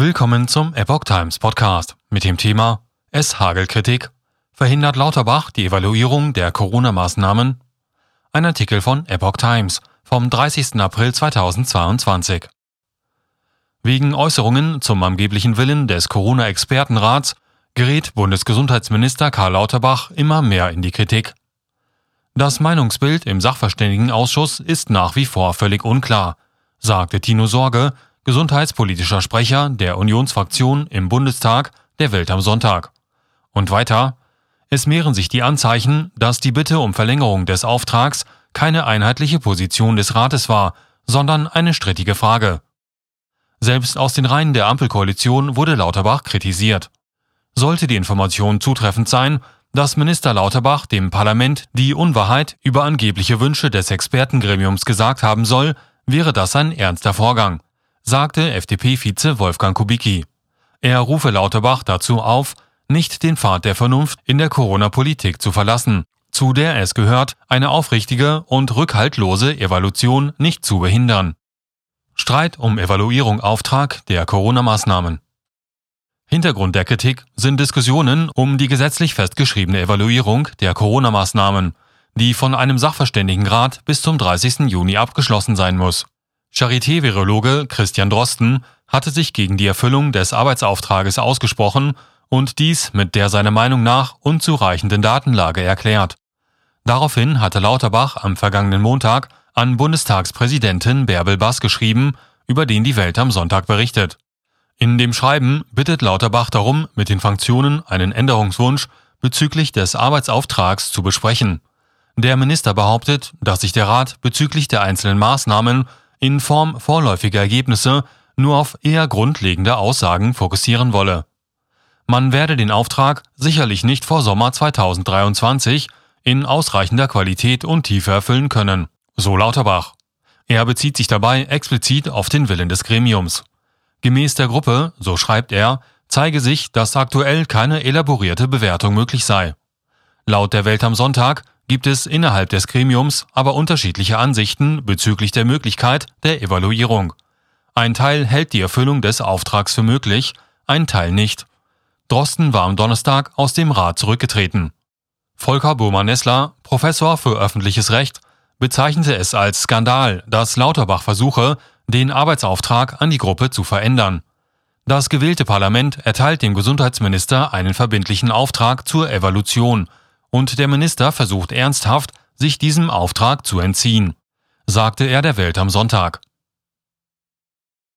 Willkommen zum Epoch Times Podcast mit dem Thema Es Hagelkritik. Verhindert Lauterbach die Evaluierung der Corona-Maßnahmen? Ein Artikel von Epoch Times vom 30. April 2022. Wegen Äußerungen zum angeblichen Willen des Corona-Expertenrats gerät Bundesgesundheitsminister Karl Lauterbach immer mehr in die Kritik. Das Meinungsbild im Sachverständigenausschuss ist nach wie vor völlig unklar, sagte Tino Sorge, gesundheitspolitischer Sprecher der Unionsfraktion im Bundestag der Welt am Sonntag. Und weiter, es mehren sich die Anzeichen, dass die Bitte um Verlängerung des Auftrags keine einheitliche Position des Rates war, sondern eine strittige Frage. Selbst aus den Reihen der Ampelkoalition wurde Lauterbach kritisiert. Sollte die Information zutreffend sein, dass Minister Lauterbach dem Parlament die Unwahrheit über angebliche Wünsche des Expertengremiums gesagt haben soll, wäre das ein ernster Vorgang sagte FDP-Vize Wolfgang Kubicki. Er rufe Lauterbach dazu auf, nicht den Pfad der Vernunft in der Corona-Politik zu verlassen, zu der es gehört, eine aufrichtige und rückhaltlose Evaluation nicht zu behindern. Streit um Evaluierung Auftrag der Corona-Maßnahmen. Hintergrund der Kritik sind Diskussionen um die gesetzlich festgeschriebene Evaluierung der Corona-Maßnahmen, die von einem Sachverständigenrat bis zum 30. Juni abgeschlossen sein muss. Charité-Virologe Christian Drosten hatte sich gegen die Erfüllung des Arbeitsauftrages ausgesprochen und dies mit der seiner Meinung nach unzureichenden Datenlage erklärt. Daraufhin hatte Lauterbach am vergangenen Montag an Bundestagspräsidentin Bärbel Bass geschrieben, über den die Welt am Sonntag berichtet. In dem Schreiben bittet Lauterbach darum, mit den Funktionen einen Änderungswunsch bezüglich des Arbeitsauftrags zu besprechen. Der Minister behauptet, dass sich der Rat bezüglich der einzelnen Maßnahmen in Form vorläufiger Ergebnisse nur auf eher grundlegende Aussagen fokussieren wolle. Man werde den Auftrag sicherlich nicht vor Sommer 2023 in ausreichender Qualität und Tiefe erfüllen können, so Lauterbach. Er bezieht sich dabei explizit auf den Willen des Gremiums. Gemäß der Gruppe, so schreibt er, zeige sich, dass aktuell keine elaborierte Bewertung möglich sei. Laut der Welt am Sonntag gibt es innerhalb des Gremiums aber unterschiedliche Ansichten bezüglich der Möglichkeit der Evaluierung. Ein Teil hält die Erfüllung des Auftrags für möglich, ein Teil nicht. Drosten war am Donnerstag aus dem Rat zurückgetreten. Volker Burmann-Nessler, Professor für öffentliches Recht, bezeichnete es als Skandal, dass Lauterbach versuche, den Arbeitsauftrag an die Gruppe zu verändern. Das gewählte Parlament erteilt dem Gesundheitsminister einen verbindlichen Auftrag zur Evaluation – und der Minister versucht ernsthaft, sich diesem Auftrag zu entziehen, sagte er der Welt am Sonntag.